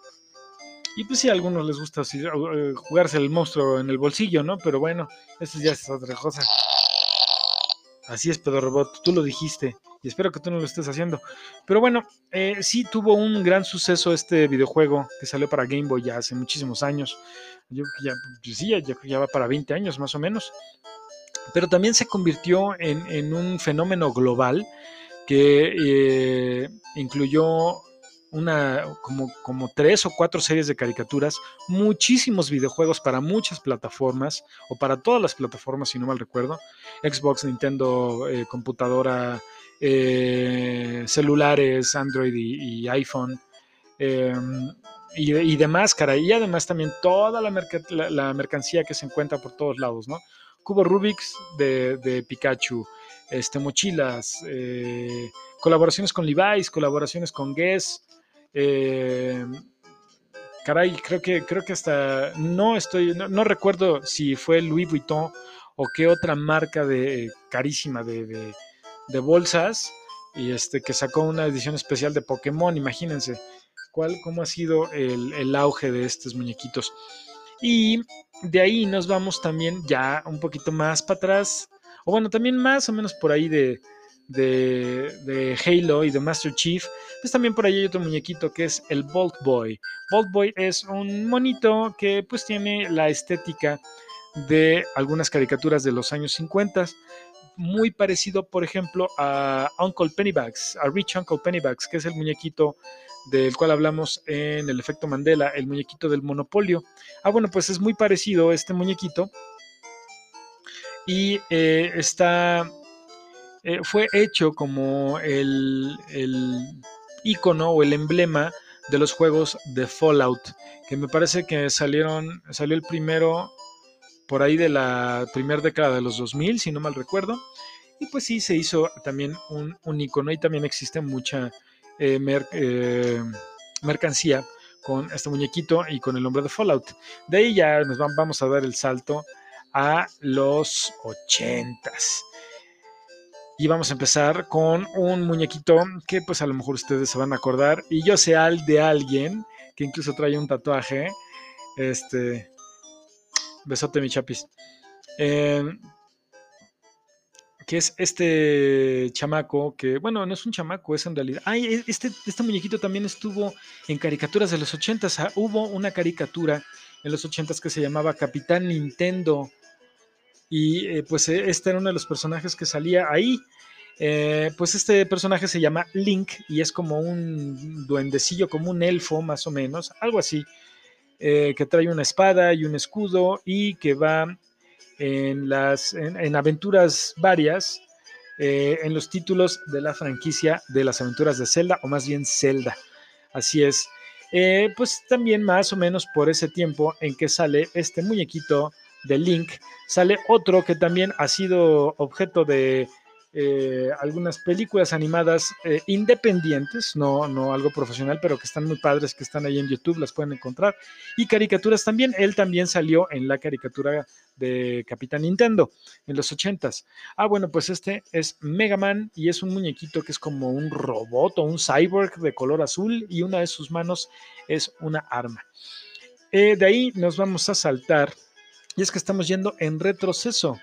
Y pues sí, a algunos les gusta jugarse el monstruo en el bolsillo, ¿no? Pero bueno, eso ya es otra cosa. Así es, Pedro Robot, tú lo dijiste y espero que tú no lo estés haciendo. Pero bueno, eh, sí tuvo un gran suceso este videojuego que salió para Game Boy ya hace muchísimos años. Yo ya, pues sí, ya, ya va para 20 años más o menos. Pero también se convirtió en, un fenómeno global que eh, incluyó una, como, como tres o cuatro series de caricaturas, muchísimos videojuegos para muchas plataformas, o para todas las plataformas, si no mal recuerdo, Xbox, Nintendo, eh, computadora, eh, celulares, Android y, iPhone. Em, y, de máscara, y además también toda la, la, mercancía que se encuentra por todos lados, ¿no? Cubo Rubik's de, Pikachu, este, mochilas, eh, colaboraciones con Levi's, colaboraciones con Guess, eh, caray, creo que, creo que hasta no estoy, no, recuerdo si fue Louis Vuitton o qué otra marca de carísima de, bolsas y este que sacó una edición especial de Pokémon, imagínense cuál, cómo ha sido el, el auge de estos muñequitos. Y de ahí nos vamos también ya un poquito más para atrás, o bueno, también más o menos por ahí de, Halo y de Master Chief, pues también por ahí hay otro muñequito que es el Bolt Boy. Bolt Boy es un monito que pues tiene la estética de algunas caricaturas de los años 50, muy parecido, por ejemplo, a Uncle Pennybags, a Rich Uncle Pennybags, que es el muñequito del cual hablamos en el efecto Mandela, el muñequito del monopolio. Ah, bueno, pues es muy parecido este muñequito. Y eh, está eh, fue hecho como el, icono o el emblema de los juegos de Fallout, que me parece que salieron, salió el primero por ahí de la primera década de los 2000, si no mal recuerdo, y pues sí, se hizo también un, icono y también existe mucha eh, mercancía con este muñequito y con el nombre de Fallout. De ahí ya nos vamos a dar el salto a los 80s. Y vamos a empezar con un muñequito que pues a lo mejor ustedes se van a acordar. Y yo sé al de alguien que incluso trae un tatuaje. Este... Besote mi chapis. Em, que es este chamaco que, bueno, no es un chamaco, es en realidad. Ay, e, este, este muñequito también estuvo en caricaturas de los ochentas. Ah, hubo una caricatura en los ochentas que se llamaba Capitán Nintendo. Y eh, pues eh, este era uno de los personajes que salía ahí. Eh, pues este personaje se llama Link y es como un duendecillo, como un elfo más o menos, algo así, que trae una espada y un escudo y que va en, las, en, aventuras varias en los títulos de la franquicia de las aventuras de Zelda, o más bien Zelda. Así es. Pues también más o menos por ese tiempo en que sale este muñequito de Link, sale otro que también ha sido objeto de eh, algunas películas animadas eh, independientes, no, no algo profesional, pero que están muy padres, que están ahí en YouTube, las pueden encontrar. Y caricaturas también, él también salió en la caricatura de Capitán Nintendo en los ochentas. Ah, bueno, pues este es Mega Man y es un muñequito que es como un robot o un cyborg de color azul y una de sus manos es una arma. Eh, de ahí nos vamos a saltar y es que estamos yendo en retroceso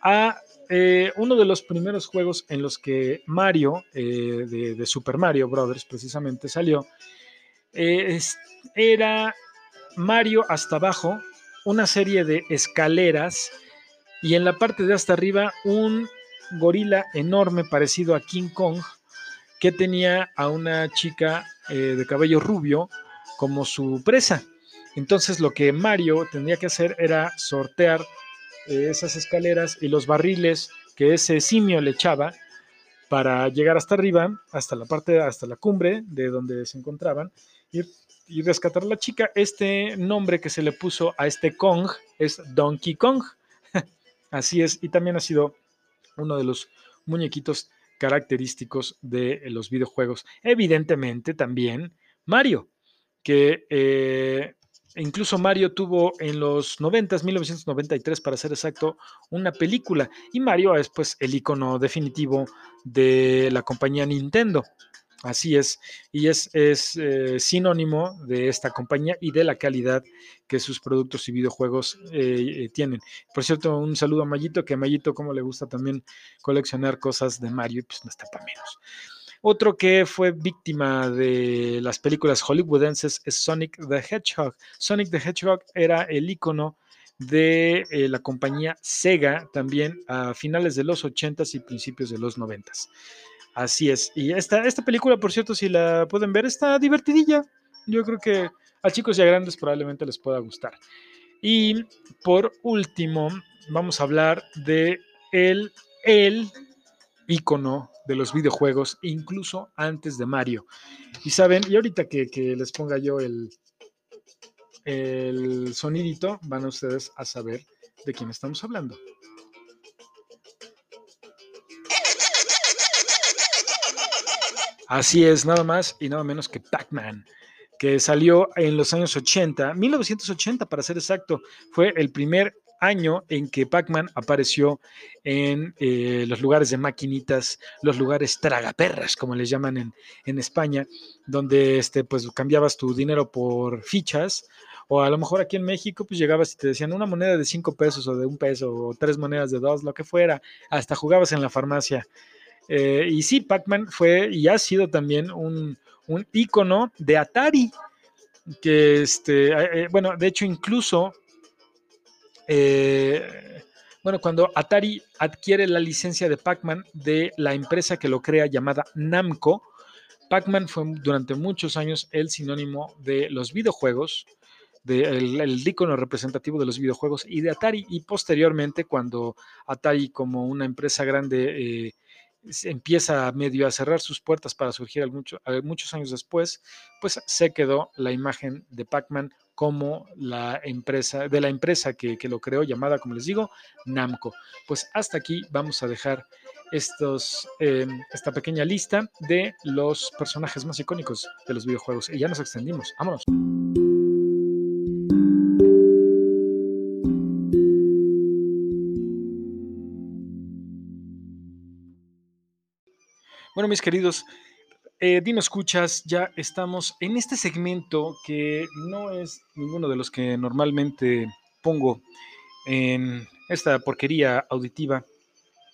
a eh, uno de los primeros juegos en los que Mario, eh, de, Super Mario Brothers precisamente, salió. Eh, era Mario hasta abajo, una serie de escaleras y en la parte de hasta arriba un gorila enorme parecido a King Kong que tenía a una chica de cabello rubio como su presa. Entonces lo que Mario tendría que hacer era sortear esas escaleras y los barriles que ese simio le echaba para llegar hasta arriba, hasta la parte, hasta la cumbre de donde se encontraban y, y rescatar a la chica. Este nombre que se le puso a este Kong es Donkey Kong. Así es, y también ha sido uno de los muñequitos característicos de los videojuegos. Evidentemente también Mario, que eh, incluso Mario tuvo en los 90, 1993 para ser exacto, una película. Y Mario es pues el icono definitivo de la compañía Nintendo. Así es, y es, es eh, sinónimo de esta compañía y de la calidad que sus productos y videojuegos eh, eh, tienen. Por cierto, un saludo a Mayito, que a Mayito como le gusta también coleccionar cosas de Mario, pues no está para menos. Otro que fue víctima de las películas hollywoodenses es Sonic the Hedgehog. Sonic the Hedgehog era el icono de eh, la compañía Sega también a finales de los 80s y principios de los 90s. Así es. Y esta, esta película, por cierto, si la pueden ver, está divertidilla. Yo creo que a chicos y a grandes probablemente les pueda gustar. Y por último, vamos a hablar de el, el icono de los videojuegos, incluso antes de Mario. Y saben, y ahorita que, les ponga yo el, el sonidito, van ustedes a saber de quién estamos hablando. Así es, nada más y nada menos que Pac-Man, que salió en los años 80, 1980 para ser exacto, fue el primer año en que Pac-Man apareció en eh, los lugares de maquinitas, los lugares tragaperras, como les llaman en, en, España, donde este, pues, cambiabas tu dinero por fichas, o a lo mejor aquí en México, pues llegabas y te decían una moneda de cinco pesos o de un peso, o tres monedas de dos, lo que fuera, hasta jugabas en la farmacia. Eh, y sí, Pac-Man fue y ha sido también un, un ícono de Atari, que este, eh, bueno, de hecho incluso eh, bueno, cuando Atari adquiere la licencia de Pac-Man de la empresa que lo crea llamada Namco, Pac-Man fue durante muchos años el sinónimo de los videojuegos, el, icono representativo de los videojuegos y de Atari. Y posteriormente, cuando Atari, como una empresa grande, eh, empieza medio a cerrar sus puertas para surgir muchos años después, pues se quedó la imagen de Pac-Man como la empresa, de la empresa que, lo creó, llamada, como les digo, Namco. Pues hasta aquí vamos a dejar estos, em, esta pequeña lista de los personajes más icónicos de los videojuegos. Y ya nos extendimos. Vámonos. Bueno, mis queridos, eh, Dino Escuchas, ya estamos en este segmento que no es ninguno de los que normalmente pongo en esta porquería auditiva.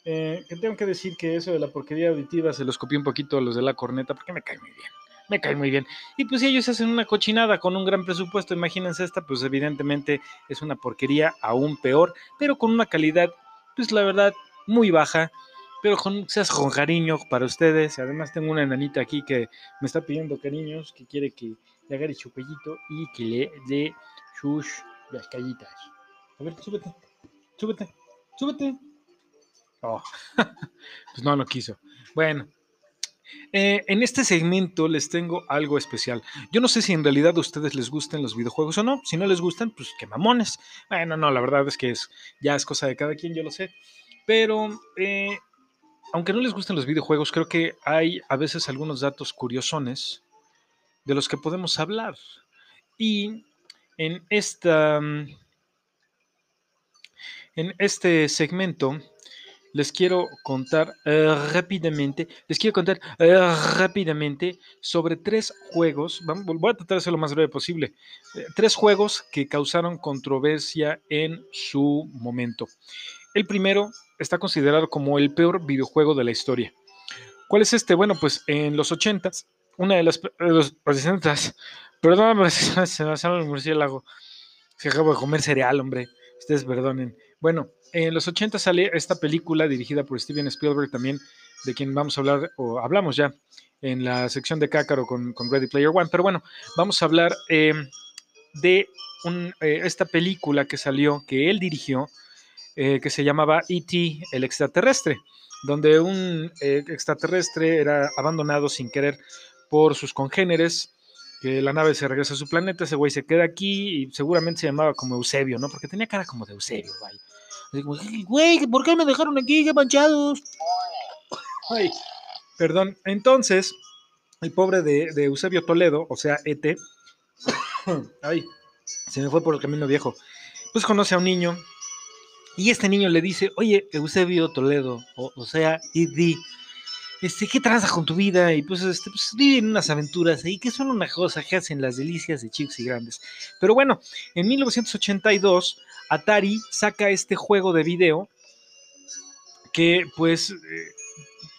Eh, que tengo que decir que eso de la porquería auditiva se los copié un poquito a los de la corneta porque me cae muy bien. Me cae muy bien. Y pues si ellos hacen una cochinada con un gran presupuesto, imagínense esta, pues evidentemente es una porquería aún peor, pero con una calidad, pues la verdad, muy baja pero con, seas con cariño para ustedes. Además tengo una enanita aquí que me está pidiendo cariños, que quiere que le agarre su pellito y que le dé sus las callitas. A ver, súbete, súbete, súbete. Oh, pues no lo quiso. Bueno, eh, en este segmento les tengo algo especial. Yo no sé si en realidad a ustedes les gusten los videojuegos o no. Si no les gustan, pues qué mamones. Bueno, no, la verdad es que es, ya es cosa de cada quien, yo lo sé. Pero eh, aunque no les gusten los videojuegos, creo que hay a veces algunos datos curiosones de los que podemos hablar. Y en, esta, mm, en este segmento les quiero contar eh, rápidamente, les quiero contar eh, rápidamente sobre tres juegos, voy a tratar de ser lo más breve posible, eh, tres juegos que causaron controversia en su momento. El primero está considerado como el peor videojuego de la historia. ¿Cuál es este? Bueno, pues en los 80 una de las los 60 perdón, se me sale el murciélago. Se acabo de comer cereal, hombre. Ustedes perdonen. Bueno, en los 80 sale esta película dirigida por Steven Spielberg también, de quien vamos a hablar, o hablamos ya en la sección de Cácaro con, Ready Player One. Pero bueno, vamos a hablar eh, de eh, esta película que salió, que él dirigió, eh, que se llamaba E.T. el extraterrestre, donde un eh, extraterrestre era abandonado sin querer por sus congéneres, que la nave se regresa a su planeta, ese güey se queda aquí y seguramente se llamaba como Eusebio, ¿no? Porque tenía cara como de Eusebio, güey. Güey, ¿por qué me dejaron aquí? ¡Qué manchados! Ay, perdón. Entonces, el pobre de, de Eusebio Toledo, o sea, ET, ay, se me fue por el camino viejo. Pues conoce a un niño y este niño le dice, oye, Eusebio Toledo, o, sea, este, ¿qué tranza con tu vida? Y pues, este, pues viven unas aventuras ahí que son una cosa que hacen las delicias de chicos y grandes. Pero bueno, en 1982, Atari saca este juego de video que pues eh,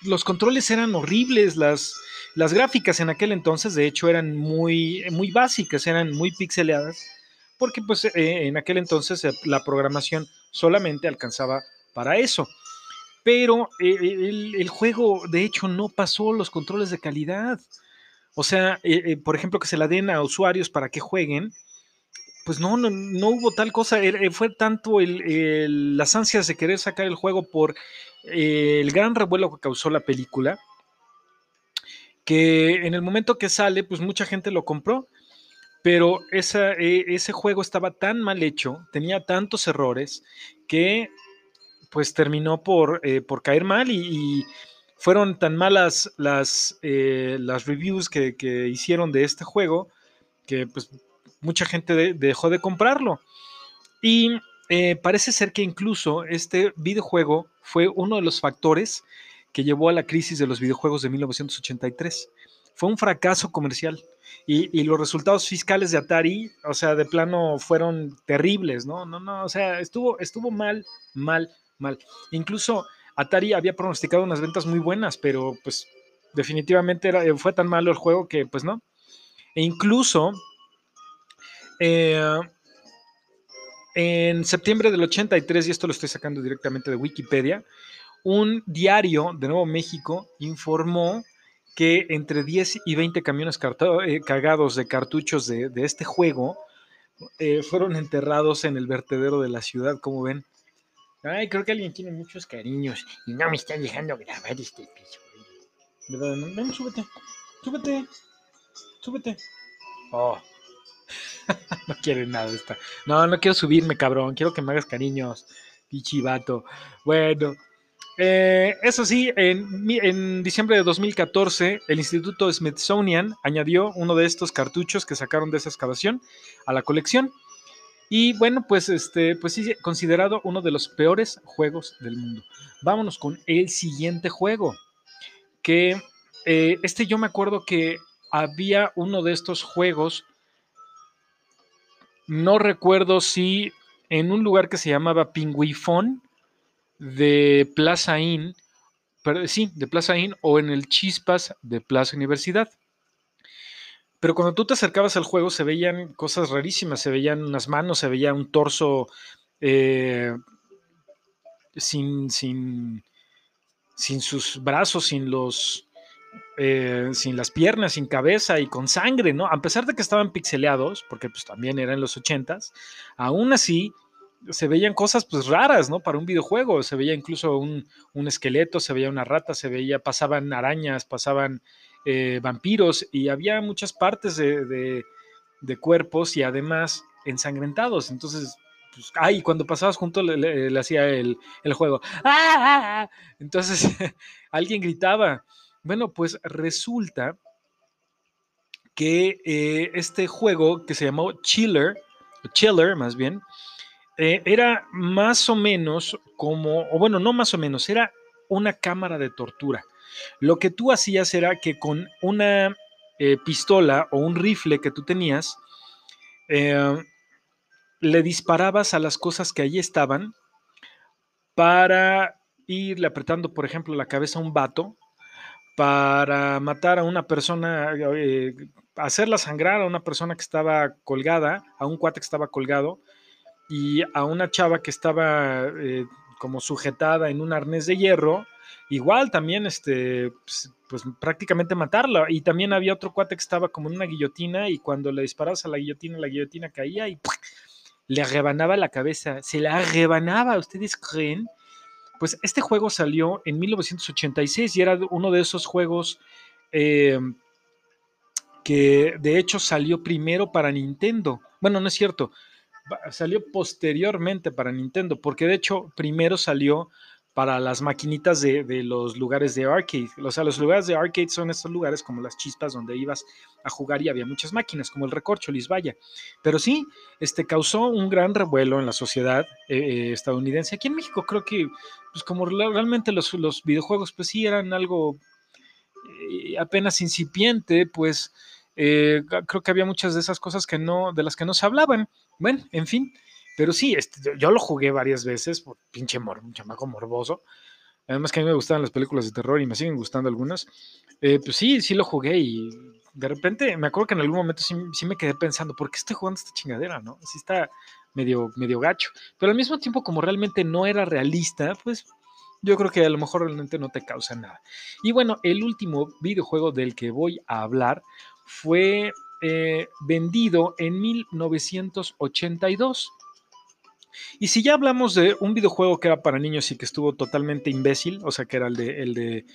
los controles eran horribles, las, las gráficas en aquel entonces de hecho eran muy, muy básicas, eran muy pixeleadas, porque pues eh, en aquel entonces eh, la programación solamente alcanzaba para eso. Pero el, juego de hecho no pasó los controles de calidad. O sea, por ejemplo, que se la den a usuarios para que jueguen, pues no, no, no, hubo tal cosa. Fue tanto las ansias de querer sacar el juego por eh, el gran revuelo que causó la película, que en el momento que sale, pues mucha gente lo compró, pero e, ese juego estaba tan mal hecho, tenía tantos errores, que pues terminó por, eh, por caer mal y, fueron tan malas las, eh, las reviews que, que, hicieron de este juego que pues mucha gente dejó de comprarlo. Y eh, parece ser que incluso este videojuego fue uno de los factores que llevó a la crisis de los videojuegos de 1983. Fue un fracaso comercial y, los resultados fiscales de Atari, o sea, de plano fueron terribles, ¿no? No, no, o sea, estuvo, estuvo mal, mal, mal. Incluso Atari había pronosticado unas ventas muy buenas, pero pues definitivamente era, fue tan malo el juego que pues no. E incluso eh, en septiembre del 83, y esto lo estoy sacando directamente de Wikipedia, un diario de Nuevo México informó que entre 10 y 20 camiones eh, cargados de cartuchos de, este juego eh, fueron enterrados en el vertedero de la ciudad, como ven. Ay, creo que alguien tiene muchos cariños y no me está dejando grabar este episodio. Ven, súbete, súbete, súbete. Oh, no quiere nada esta. No, no quiero subirme, cabrón. Quiero que me hagas cariños, pichivato. Bueno, eh, eso sí, en, diciembre de 2014, el Instituto Smithsonian añadió uno de estos cartuchos que sacaron de esa excavación a la colección. Y bueno, pues este, pues sí, considerado uno de los peores juegos del mundo. Vámonos con el siguiente juego. Que eh, este yo me acuerdo que había uno de estos juegos no recuerdo si en un lugar que se llamaba Pingüifón de Plaza Inn, sí, de Plaza Inn o en el Chispas de Plaza Universidad. Pero cuando tú te acercabas al juego se veían cosas rarísimas, se veían unas manos, se veía un torso eh, sin, sin, sin sus brazos, sin los, eh, sin las piernas, sin cabeza y con sangre, ¿no? A pesar de que estaban pixeleados, porque pues también eran los ochentas, aún así se veían cosas pues raras, ¿no? Para un videojuego, se veía incluso un, esqueleto, se veía una rata, se veía, pasaban arañas, pasaban eh, vampiros y había muchas partes de, cuerpos y además ensangrentados, entonces pues, ay, cuando pasabas junto le, hacía el, juego. ¡Ah! Entonces alguien gritaba. Bueno, pues resulta que eh, este juego que se llamó Chiller, Chiller más bien, eh, era más o menos como, o bueno, no más o menos, era una cámara de tortura. Lo que tú hacías era que con una eh, pistola o un rifle que tú tenías, le disparabas a las cosas que allí estaban para irle apretando, por ejemplo, la cabeza a un vato para matar a una persona, eh, hacerla sangrar a una persona que estaba colgada, a un cuate que estaba colgado, y a una chava que estaba eh, como sujetada en un arnés de hierro, igual también, este, pues, pues, prácticamente matarla. Y también había otro cuate que estaba como en una guillotina y cuando le disparabas a la guillotina, la guillotina caía y le rebanaba la cabeza. Se la rebanaba, ¿ustedes creen? Pues este juego salió en 1986 y era uno de esos juegos eh, que de hecho salió primero para Nintendo. Bueno, no es cierto, salió posteriormente para Nintendo, porque de hecho primero salió para las maquinitas de, los lugares de arcade. O sea, los lugares de arcade son estos lugares como las chispas donde ibas a jugar y había muchas máquinas, como el Recorcho, Vaya. Pero sí, este, causó un gran revuelo en la sociedad eh, eh, estadounidense. Aquí en México creo que, pues como realmente los, los videojuegos, pues sí eran algo eh, apenas incipiente, pues creo que había muchas de esas cosas que no, de las que no se hablaban. Bueno, en fin. Pero sí, este, yo lo jugué varias veces, por pinche mor, un chamaco morboso. Además que a mí me gustaban las películas de terror y me siguen gustando algunas. Eh, pues sí, sí lo jugué y de repente me acuerdo que en algún momento sí, me quedé pensando, ¿por qué estoy jugando esta chingadera? ¿No? Sí está medio, medio gacho. Pero al mismo tiempo, como realmente no era realista, pues yo creo que a lo mejor realmente no te causa nada. Y bueno, el último videojuego del que voy a hablar fue eh, vendido en 1982. Y si ya hablamos de un videojuego que era para niños y que estuvo totalmente imbécil, o sea, que era el de, el de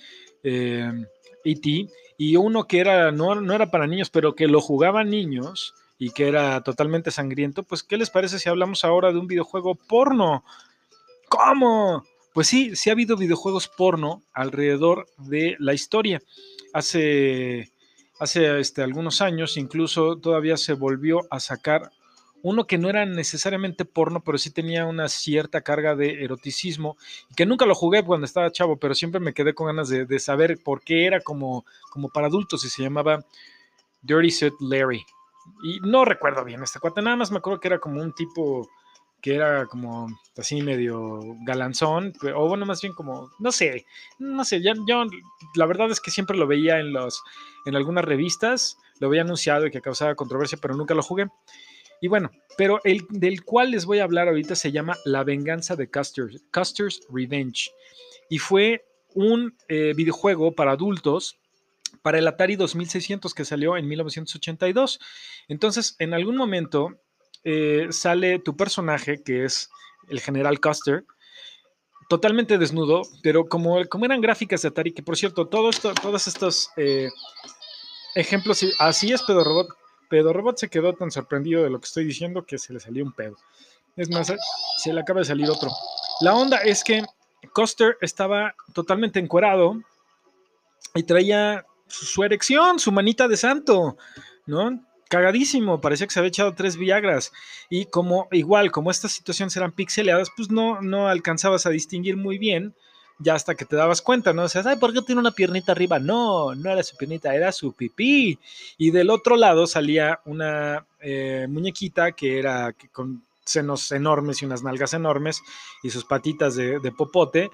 eh, e y uno que era, no, no era para niños, pero que lo jugaban niños y que era totalmente sangriento, pues, ¿qué les parece si hablamos ahora de un videojuego porno? ¿Cómo? Pues sí, sí ha habido videojuegos porno alrededor de la historia. Hace, hace este, algunos años incluso todavía se volvió a sacar uno que no era necesariamente porno, pero sí tenía una cierta carga de eroticismo, y que nunca lo jugué cuando estaba chavo, pero siempre me quedé con ganas de, saber por qué era como, como para adultos y se llamaba Dirty Suit Larry. Y no recuerdo bien este cuate, nada más me acuerdo que era como un tipo que era como así medio galanzón, o bueno, más bien como, no sé, no sé, yo, la verdad es que siempre lo veía en, los, en algunas revistas, lo había anunciado y que causaba controversia, pero nunca lo jugué. Y bueno, pero el del cual les voy a hablar ahorita se llama La venganza de Custer's, Custer's Revenge. Y fue un eh, videojuego para adultos para el Atari 2600 que salió en 1982. Entonces, en algún momento eh, sale tu personaje, que es el general Custer, totalmente desnudo, pero como, como eran gráficas de Atari, que por cierto, todo todos estos eh, ejemplos, así es Pedro Robot, Pedro Robot se quedó tan sorprendido de lo que estoy diciendo que se le salió un pedo. Es más, se le acaba de salir otro. La onda es que Coster estaba totalmente encuerado y traía su erección, su manita de santo, ¿no? Cagadísimo, parecía que se había echado tres Viagras. Y como, igual, como estas situaciones eran pixeleadas, pues no, no alcanzabas a distinguir muy bien ya hasta que te dabas cuenta, ¿no? O sea, ¿sabes por qué tiene una piernita arriba? No, no era su piernita, era su pipí. Y del otro lado salía una eh, muñequita que era con senos enormes y unas nalgas enormes y sus patitas de, popote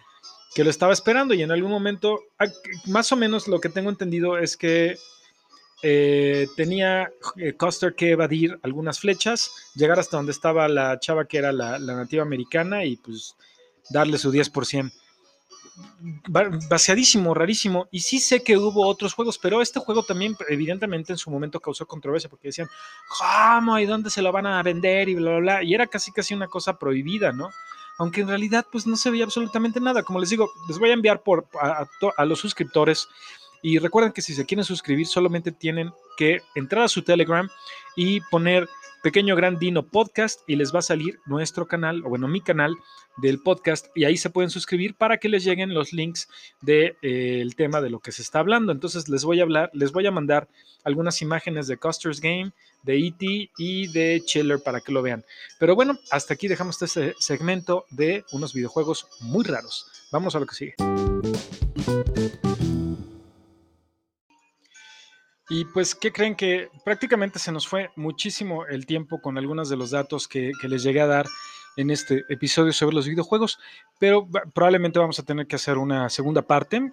que lo estaba esperando y en algún momento, más o menos lo que tengo entendido es que eh, tenía eh, Custer que evadir algunas flechas, llegar hasta donde estaba la chava que era la, nativa americana y pues darle su 10% vaciadísimo, rarísimo. Y sí sé que hubo otros juegos, pero este juego también evidentemente en su momento causó controversia porque decían, ¿cómo? ¿Y dónde se lo van a vender? Y bla, bla, bla. Y era casi casi una cosa prohibida, ¿no? Aunque en realidad pues no se veía absolutamente nada. Como les digo, les voy a enviar por, a los suscriptores. Y recuerden que si se quieren suscribir solamente tienen que entrar a su Telegram y poner Pequeño Gran Dino Podcast y les va a salir nuestro canal, o bueno, mi canal del podcast, y ahí se pueden suscribir para que les lleguen los links del de, eh, tema de lo que se está hablando. Entonces les voy a hablar, les voy a mandar algunas imágenes de Custer's Game, de E.T. y de Chiller para que lo vean. Pero bueno, hasta aquí dejamos este segmento de unos videojuegos muy raros. Vamos a lo que sigue. Y pues, ¿qué creen? Que prácticamente se nos fue muchísimo el tiempo con algunos de los datos que, les llegué a dar en este episodio sobre los videojuegos, pero probablemente vamos a tener que hacer una segunda parte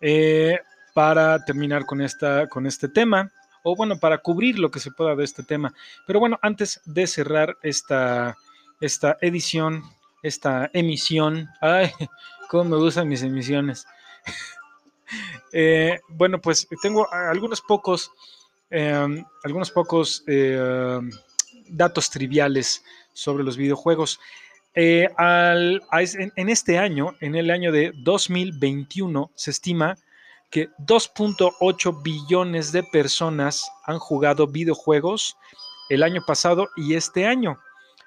eh, para terminar con, esta, con este tema, o bueno, para cubrir lo que se pueda de este tema. Pero bueno, antes de cerrar esta, esta edición, esta emisión, ay, cómo me gustan mis emisiones. Eh, bueno, pues tengo algunos pocos, em, algunos pocos eh, datos triviales sobre los videojuegos. Eh, en, este año, en el año de 2021, se estima que 2.8 billones de personas han jugado videojuegos el año pasado y este año.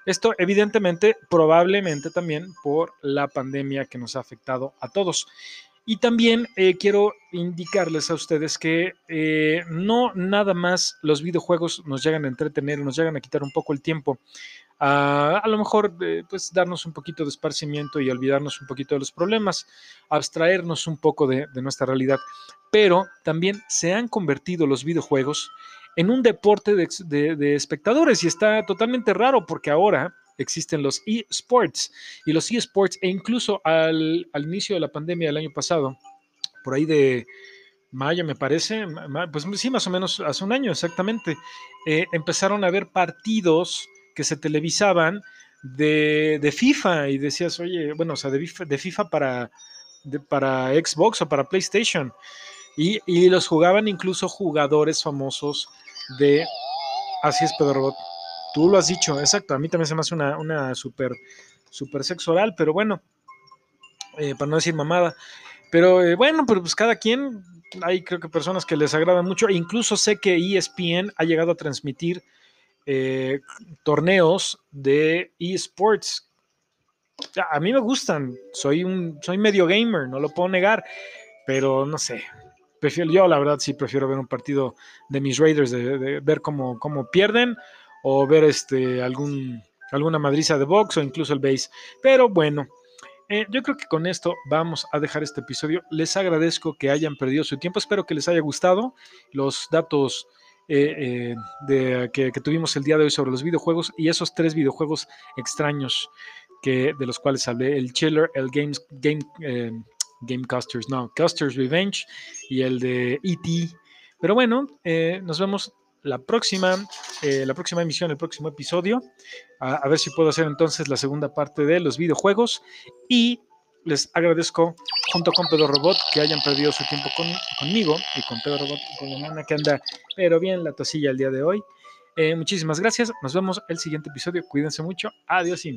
Esto evidentemente, probablemente también por la pandemia que nos ha afectado a todos. Y también eh, quiero indicarles a ustedes que eh, no nada más los videojuegos nos llegan a entretener, nos llegan a quitar un poco el tiempo. a lo mejor, eh, pues, darnos un poquito de esparcimiento y olvidarnos un poquito de los problemas, abstraernos un poco de, nuestra realidad. Pero también se han convertido los videojuegos en un deporte de espectadores y está totalmente raro porque ahora existen los eSports y los eSports e incluso al, inicio de la pandemia del año pasado, por ahí de mayo me parece, pues sí, más o menos hace un año exactamente, eh, empezaron a haber partidos que se televisaban de, FIFA y decías, oye, bueno, o sea, de, FIFA para, para Xbox o para PlayStation. Y, y, los jugaban incluso jugadores famosos de... Así es, Pedro Robot. Tú lo has dicho, exacto. A mí también se me hace una, super, super sexo oral, pero bueno, eh, para no decir mamada. Pero eh, bueno, pues cada quien, hay creo que personas que les agrada mucho. E incluso sé que ESPN ha llegado a transmitir eh, torneos de eSports. A mí me gustan, soy un soy medio gamer, no lo puedo negar, pero no sé. Prefiero, yo la verdad sí prefiero ver un partido de mis Raiders, de, ver cómo, cómo pierden o ver este, algún, alguna madriza de box o incluso el base. Pero bueno, eh, yo creo que con esto vamos a dejar este episodio. Les agradezco que hayan perdido su tiempo. Espero que les haya gustado los datos eh, eh, de, que, tuvimos el día de hoy sobre los videojuegos y esos tres videojuegos extraños que, de los cuales hablé: el Chiller, el Games, Game, Game Custers, no, Custers Revenge y el de E.T. Pero bueno, nos vemos la próxima, eh, la próxima emisión, el próximo episodio. A, ver si puedo hacer entonces la segunda parte de los videojuegos. Y les agradezco, junto con Pedro Robot, que hayan perdido su tiempo conmigo y con Pedro Robot, con la nana que anda, pero bien la tosilla el día de hoy. Eh, muchísimas gracias. Nos vemos el siguiente episodio. Cuídense mucho. Adiós. Y...